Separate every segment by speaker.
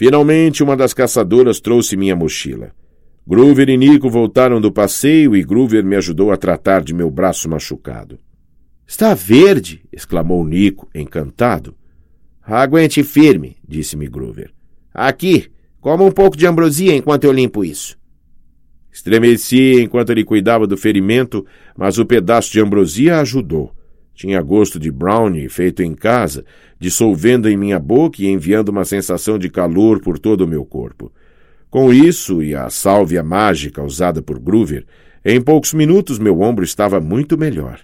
Speaker 1: Finalmente, uma das caçadoras trouxe minha mochila. Groover e Nico voltaram do passeio e Groover me ajudou a tratar de meu braço machucado.
Speaker 2: Está verde! exclamou Nico, encantado.
Speaker 3: Aguente firme, disse-me Groover. Aqui, coma um pouco de ambrosia enquanto eu limpo isso.
Speaker 1: Estremeci enquanto ele cuidava do ferimento, mas o pedaço de ambrosia ajudou. Tinha gosto de brownie feito em casa, dissolvendo em minha boca e enviando uma sensação de calor por todo o meu corpo. Com isso e a sálvia mágica usada por Groover, em poucos minutos meu ombro estava muito melhor.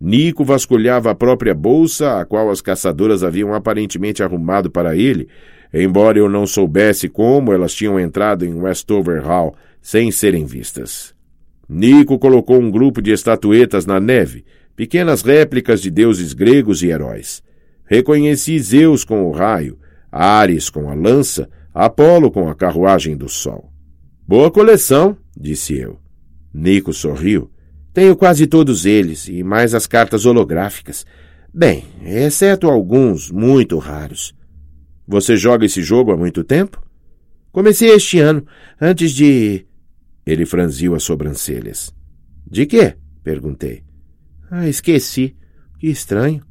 Speaker 1: Nico vasculhava a própria bolsa, a qual as caçadoras haviam aparentemente arrumado para ele, embora eu não soubesse como elas tinham entrado em Westover Hall sem serem vistas. Nico colocou um grupo de estatuetas na neve, pequenas réplicas de deuses gregos e heróis. Reconheci Zeus com o raio, Ares com a lança, Apolo com a carruagem do sol.
Speaker 2: Boa coleção, disse eu.
Speaker 3: Nico sorriu. Tenho quase todos eles, e mais as cartas holográficas. Bem, exceto alguns muito raros.
Speaker 1: Você joga esse jogo há muito tempo?
Speaker 3: Comecei este ano, antes de.
Speaker 1: Ele franziu as sobrancelhas.
Speaker 3: De quê? perguntei. Ah, esqueci. Que estranho.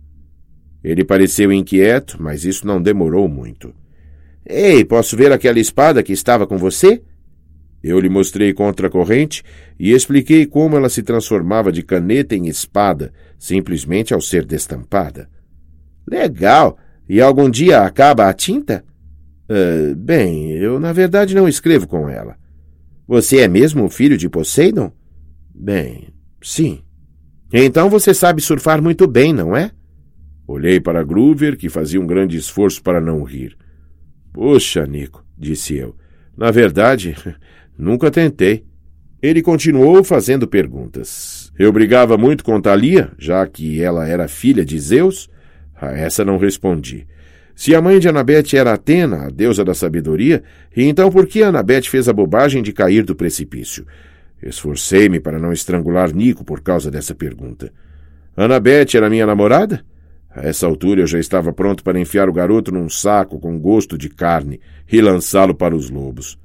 Speaker 1: Ele pareceu inquieto, mas isso não demorou muito.
Speaker 3: Ei, posso ver aquela espada que estava com você?
Speaker 1: Eu lhe mostrei contra a corrente e expliquei como ela se transformava de caneta em espada, simplesmente ao ser destampada.
Speaker 3: Legal! E algum dia acaba a tinta?
Speaker 1: Uh, bem, eu na verdade não escrevo com ela.
Speaker 3: Você é mesmo um filho de Poseidon?
Speaker 1: Bem, sim.
Speaker 3: Então você sabe surfar muito bem, não é?
Speaker 1: Olhei para Groover, que fazia um grande esforço para não rir. Poxa, Nico, disse eu. Na verdade, nunca tentei. Ele continuou fazendo perguntas. Eu brigava muito com Thalia, já que ela era filha de Zeus? A essa não respondi. Se a mãe de Anabete era Atena, a deusa da sabedoria, então por que Anabete fez a bobagem de cair do precipício? Esforcei-me para não estrangular Nico por causa dessa pergunta. Anabete era minha namorada? A essa altura eu já estava pronto para enfiar o garoto num saco com gosto de carne e lançá-lo para os lobos.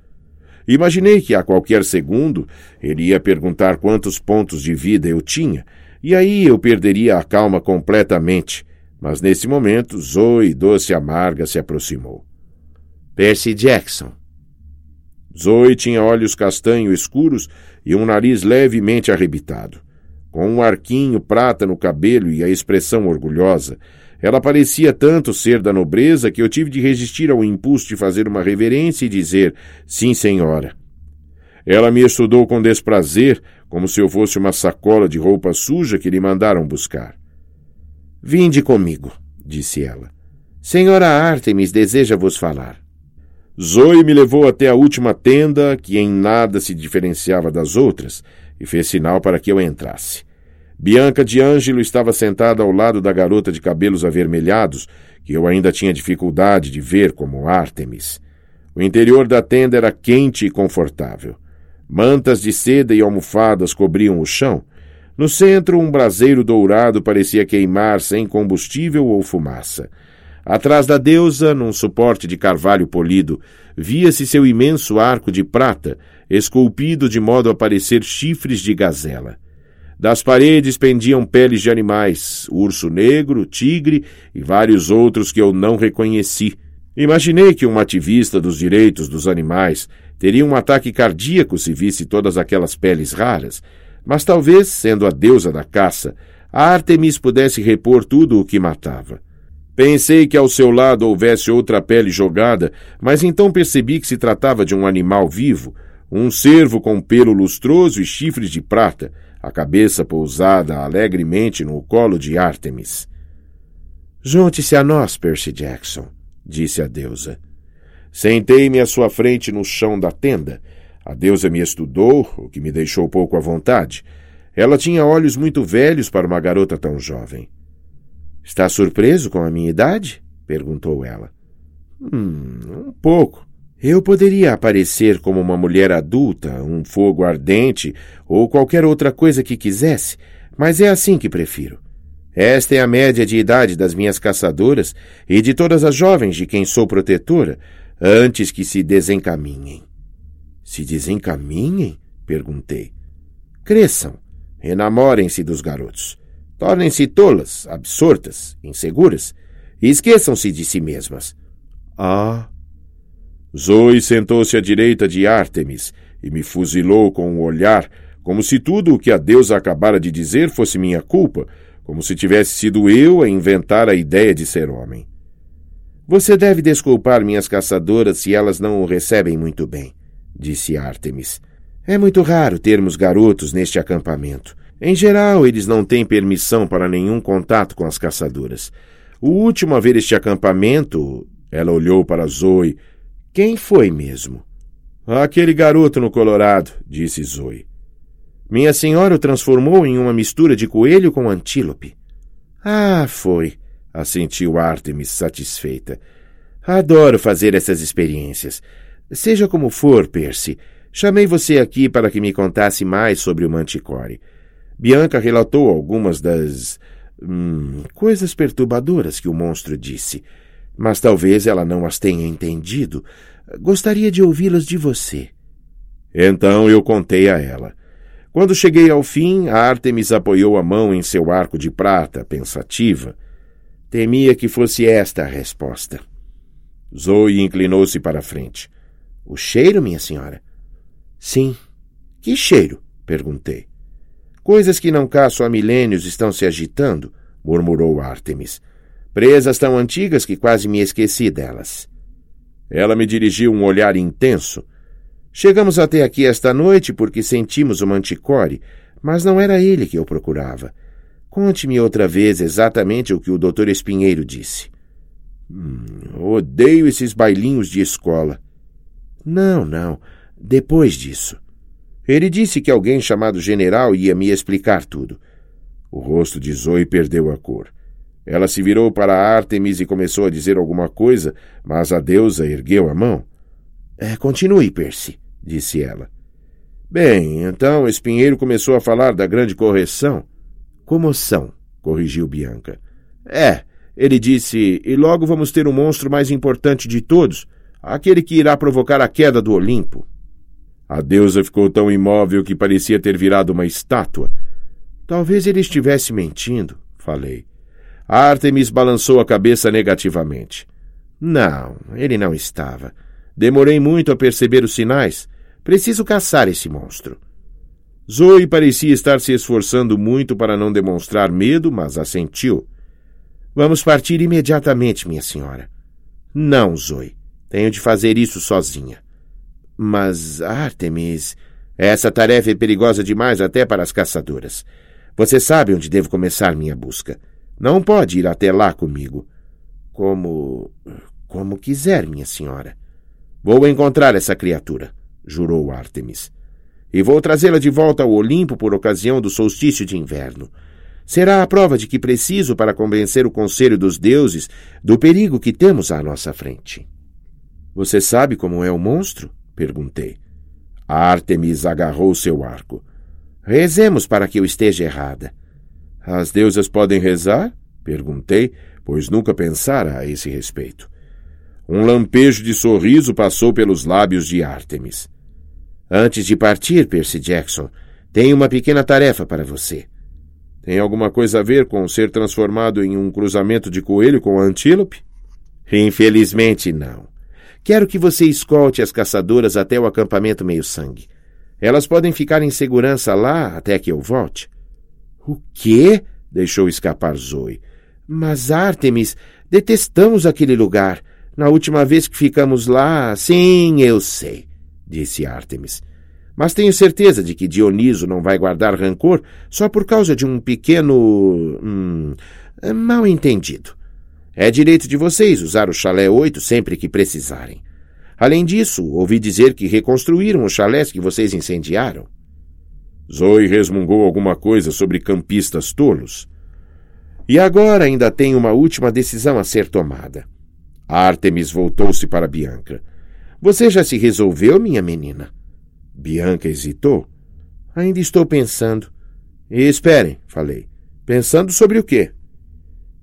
Speaker 1: Imaginei que a qualquer segundo ele ia perguntar quantos pontos de vida eu tinha, e aí eu perderia a calma completamente mas nesse momento, Zoe, doce amarga, se aproximou.
Speaker 3: Percy Jackson.
Speaker 1: Zoe tinha olhos castanho escuros e um nariz levemente arrebitado. Com um arquinho prata no cabelo e a expressão orgulhosa, ela parecia tanto ser da nobreza que eu tive de resistir ao impulso de fazer uma reverência e dizer sim, senhora. Ela me estudou com desprazer, como se eu fosse uma sacola de roupa suja que lhe mandaram buscar.
Speaker 3: Vinde comigo, disse ela. Senhora Artemis deseja vos falar.
Speaker 1: Zoe me levou até a última tenda, que em nada se diferenciava das outras, e fez sinal para que eu entrasse. Bianca de Ângelo estava sentada ao lado da garota de cabelos avermelhados, que eu ainda tinha dificuldade de ver como Artemis. O interior da tenda era quente e confortável. Mantas de seda e almofadas cobriam o chão, no centro, um braseiro dourado parecia queimar sem combustível ou fumaça. Atrás da deusa, num suporte de carvalho polido, via-se seu imenso arco de prata, esculpido de modo a parecer chifres de gazela. Das paredes pendiam peles de animais, urso negro, tigre e vários outros que eu não reconheci. Imaginei que um ativista dos direitos dos animais teria um ataque cardíaco se visse todas aquelas peles raras, mas talvez, sendo a deusa da caça, a Artemis pudesse repor tudo o que matava. Pensei que ao seu lado houvesse outra pele jogada, mas então percebi que se tratava de um animal vivo, um cervo com pelo lustroso e chifres de prata, a cabeça pousada alegremente no colo de Artemis.
Speaker 3: Junte-se a nós, Percy Jackson, disse a deusa.
Speaker 1: Sentei-me à sua frente no chão da tenda a deusa me estudou, o que me deixou pouco à vontade. Ela tinha olhos muito velhos para uma garota tão jovem.
Speaker 3: Está surpreso com a minha idade? perguntou ela.
Speaker 1: Hum, um pouco.
Speaker 3: Eu poderia aparecer como uma mulher adulta, um fogo ardente ou qualquer outra coisa que quisesse, mas é assim que prefiro. Esta é a média de idade das minhas caçadoras e de todas as jovens de quem sou protetora, antes que se desencaminhem. Se desencaminhem? perguntei. Cresçam, enamorem-se dos garotos. Tornem-se tolas, absortas, inseguras, e esqueçam-se de si mesmas.
Speaker 1: Ah! Zoe sentou-se à direita de Ártemis e me fuzilou com um olhar, como se tudo o que a deusa acabara de dizer fosse minha culpa, como se tivesse sido eu a inventar a ideia de ser homem. Você deve desculpar minhas caçadoras se elas não o recebem muito bem, disse Ártemis. É muito raro termos garotos neste acampamento. Em geral, eles não têm permissão para nenhum contato com as caçadoras. O último a ver este acampamento, ela olhou para Zoe. Quem foi mesmo? Aquele garoto no Colorado, disse Zoe. Minha senhora o transformou em uma mistura de coelho com antílope. Ah, foi, assentiu Artemis satisfeita. Adoro fazer essas experiências. Seja como for, Percy, chamei você aqui para que me contasse mais sobre o Manticore. Bianca relatou algumas das hum, coisas perturbadoras que o monstro disse, mas talvez ela não as tenha entendido. Gostaria de ouvi-las de você. Então eu contei a ela. Quando cheguei ao fim, a Artemis apoiou a mão em seu arco de prata, pensativa. Temia que fosse esta a resposta. Zoe inclinou-se para a frente. O cheiro, minha senhora? Sim. Que cheiro? perguntei. Coisas que não caço há milênios estão se agitando, murmurou Artemis. Presas tão antigas que quase me esqueci delas. Ela me dirigiu um olhar intenso. Chegamos até aqui esta noite porque sentimos o manticore, mas não era ele que eu procurava. Conte-me outra vez exatamente o que o doutor Espinheiro disse. Hum, odeio esses bailinhos de escola. Não, não. Depois disso. Ele disse que alguém chamado general ia me explicar tudo. O rosto de Zoe perdeu a cor. Ela se virou para Artemis e começou a dizer alguma coisa, mas a deusa ergueu a mão. É, continue, Percy, disse ela. Bem, então Espinheiro começou a falar da grande correção. Comoção, corrigiu Bianca. É, ele disse, e logo vamos ter o monstro mais importante de todos, aquele que irá provocar a queda do Olimpo. A deusa ficou tão imóvel que parecia ter virado uma estátua. Talvez ele estivesse mentindo, falei. Artemis balançou a cabeça negativamente. Não, ele não estava. Demorei muito a perceber os sinais. Preciso caçar esse monstro. Zoe parecia estar se esforçando muito para não demonstrar medo, mas assentiu. Vamos partir imediatamente, minha senhora. Não, Zoe. Tenho de fazer isso sozinha. Mas, Artemis, essa tarefa é perigosa demais até para as caçadoras. Você sabe onde devo começar minha busca. Não pode ir até lá comigo. Como. como quiser, minha senhora. Vou encontrar essa criatura, jurou Artemis. E vou trazê-la de volta ao Olimpo por ocasião do solstício de inverno. Será a prova de que preciso para convencer o conselho dos deuses do perigo que temos à nossa frente. Você sabe como é o monstro? Perguntei. Artemis agarrou seu arco. Rezemos para que eu esteja errada. As deusas podem rezar? Perguntei, pois nunca pensara a esse respeito. Um lampejo de sorriso passou pelos lábios de Artemis. Antes de partir, Percy Jackson, tenho uma pequena tarefa para você. Tem alguma coisa a ver com ser transformado em um cruzamento de coelho com antílope? Infelizmente, não. Quero que você escolte as caçadoras até o acampamento meio-sangue. Elas podem ficar em segurança lá até que eu volte. O quê? deixou escapar Zoe. Mas, Artemis, detestamos aquele lugar. Na última vez que ficamos lá. Sim, eu sei, disse Artemis. Mas tenho certeza de que Dioniso não vai guardar rancor só por causa de um pequeno. Hum, mal entendido. É direito de vocês usar o chalé 8 sempre que precisarem. Além disso, ouvi dizer que reconstruíram os chalés que vocês incendiaram. Zoe resmungou alguma coisa sobre campistas tolos. E agora ainda tem uma última decisão a ser tomada. Artemis voltou-se para Bianca. Você já se resolveu, minha menina? Bianca hesitou. Ainda estou pensando. E esperem, falei. Pensando sobre o quê?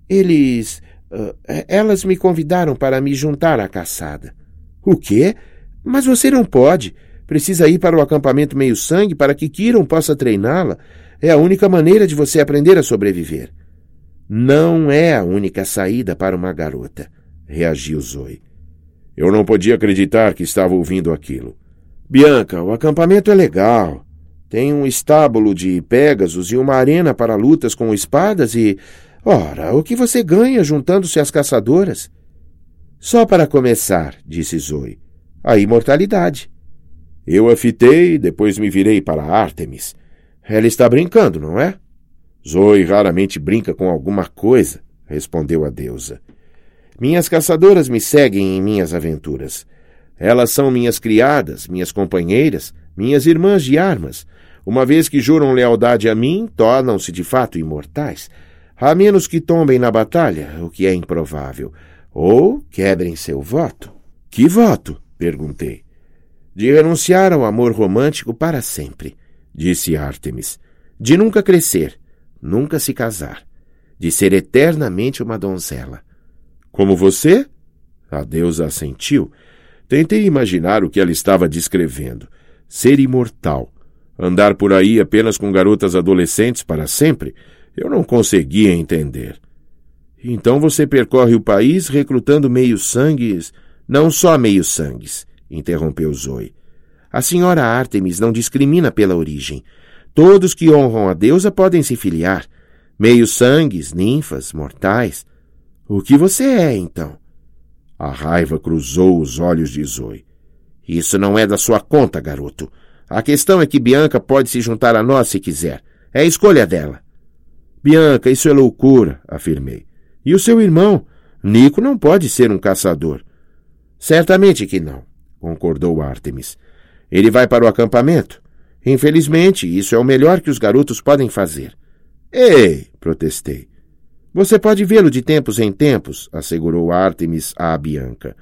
Speaker 1: Eles Uh, elas me convidaram para me juntar à caçada.
Speaker 3: O quê? Mas você não pode. Precisa ir para o acampamento meio-sangue para que Kiron possa treiná-la. É a única maneira de você aprender a sobreviver. Não é a única saída para uma garota, reagiu Zoe.
Speaker 1: Eu não podia acreditar que estava ouvindo aquilo.
Speaker 3: Bianca, o acampamento é legal. Tem um estábulo de Pégasos e uma arena para lutas com espadas e. Ora, o que você ganha juntando-se às caçadoras? Só para começar, disse Zoe. A imortalidade.
Speaker 1: Eu a fitei, depois me virei para Artemis.
Speaker 3: Ela está brincando, não é?
Speaker 1: Zoe raramente brinca com alguma coisa, respondeu a deusa.
Speaker 3: Minhas caçadoras me seguem em minhas aventuras. Elas são minhas criadas, minhas companheiras, minhas irmãs de armas. Uma vez que juram lealdade a mim, tornam-se de fato imortais, a menos que tombem na batalha, o que é improvável, ou quebrem seu voto.
Speaker 1: Que voto? perguntei.
Speaker 3: De renunciar ao amor romântico para sempre, disse Artemis. De nunca crescer, nunca se casar, de ser eternamente uma donzela.
Speaker 1: Como você? A deusa assentiu. Tentei imaginar o que ela estava descrevendo. Ser imortal. Andar por aí apenas com garotas adolescentes para sempre? Eu não conseguia entender.
Speaker 3: Então você percorre o país recrutando meios-sangues. Não só meios-sangues, interrompeu Zoe. A senhora Artemis não discrimina pela origem. Todos que honram a deusa podem se filiar. Meios-sangues, ninfas, mortais. O que você é, então?
Speaker 1: A raiva cruzou os olhos de Zoe.
Speaker 3: Isso não é da sua conta, garoto. A questão é que Bianca pode se juntar a nós se quiser. É a escolha dela.
Speaker 1: Bianca, isso é loucura, afirmei. E o seu irmão? Nico não pode ser um caçador.
Speaker 3: Certamente que não, concordou Artemis. Ele vai para o acampamento. Infelizmente, isso é o melhor que os garotos podem fazer.
Speaker 1: Ei, protestei.
Speaker 3: Você pode vê-lo de tempos em tempos, assegurou Artemis à Bianca.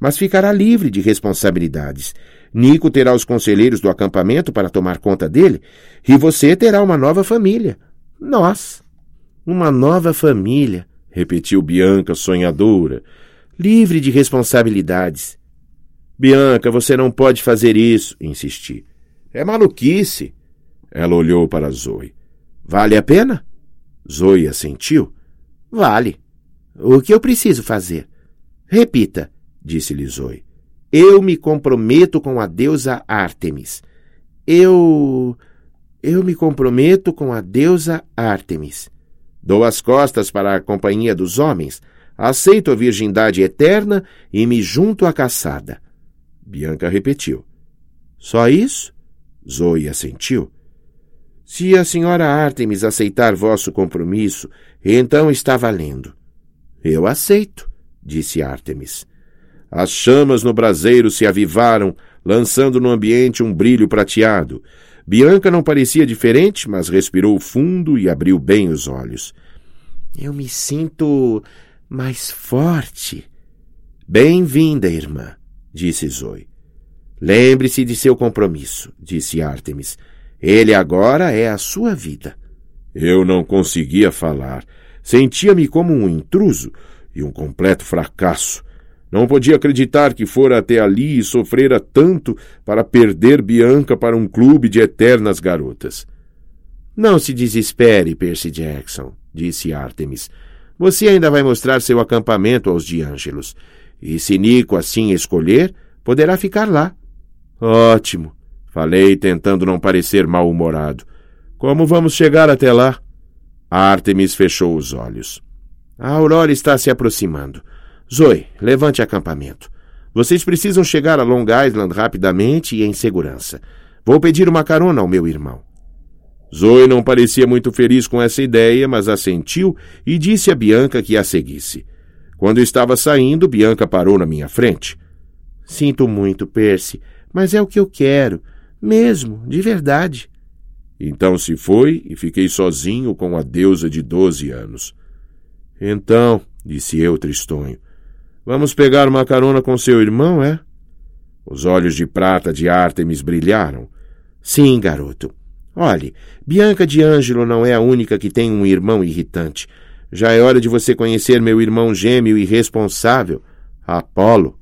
Speaker 3: Mas ficará livre de responsabilidades. Nico terá os conselheiros do acampamento para tomar conta dele, e você terá uma nova família. Nós. Uma nova família, repetiu Bianca sonhadora, livre de responsabilidades.
Speaker 1: Bianca, você não pode fazer isso, insisti.
Speaker 3: É maluquice.
Speaker 1: Ela olhou para Zoe.
Speaker 3: Vale a pena?
Speaker 1: Zoe assentiu.
Speaker 3: Vale. O que eu preciso fazer? Repita, disse-lhe Zoe. Eu me comprometo com a deusa Ártemis. Eu. Eu me comprometo com a deusa Ártemis. Dou as costas para a companhia dos homens, aceito a virgindade eterna e me junto à caçada.
Speaker 1: Bianca repetiu.
Speaker 3: Só isso?
Speaker 1: Zoe assentiu.
Speaker 3: Se a senhora Artemis aceitar vosso compromisso, então está valendo. Eu aceito, disse Artemis.
Speaker 1: As chamas no braseiro se avivaram, lançando no ambiente um brilho prateado. Bianca não parecia diferente, mas respirou fundo e abriu bem os olhos.
Speaker 3: Eu me sinto mais forte. Bem-vinda, irmã, disse Zoe. Lembre-se de seu compromisso, disse Artemis. Ele agora é a sua vida.
Speaker 1: Eu não conseguia falar. Sentia-me como um intruso e um completo fracasso. Não podia acreditar que fora até ali e sofrera tanto para perder Bianca para um clube de eternas garotas.
Speaker 3: Não se desespere, Percy Jackson, disse Artemis. Você ainda vai mostrar seu acampamento aos Diângelos. E se Nico assim escolher, poderá ficar lá.
Speaker 1: Ótimo, falei, tentando não parecer mal-humorado. Como vamos chegar até lá?
Speaker 3: Artemis fechou os olhos. A aurora está se aproximando. Zoe, levante acampamento. Vocês precisam chegar a Long Island rapidamente e em segurança. Vou pedir uma carona ao meu irmão.
Speaker 1: Zoe não parecia muito feliz com essa ideia, mas assentiu e disse a Bianca que a seguisse. Quando estava saindo, Bianca parou na minha frente.
Speaker 3: Sinto muito, Percy, mas é o que eu quero. Mesmo, de verdade.
Speaker 1: Então se foi e fiquei sozinho com a deusa de doze anos.
Speaker 3: Então, disse eu, tristonho, vamos pegar uma carona com seu irmão, é?
Speaker 1: Os olhos de prata de Ártemis brilharam.
Speaker 3: Sim, garoto. Olhe, Bianca de Ângelo não é a única que tem um irmão irritante. Já é hora de você conhecer meu irmão gêmeo irresponsável, Apolo.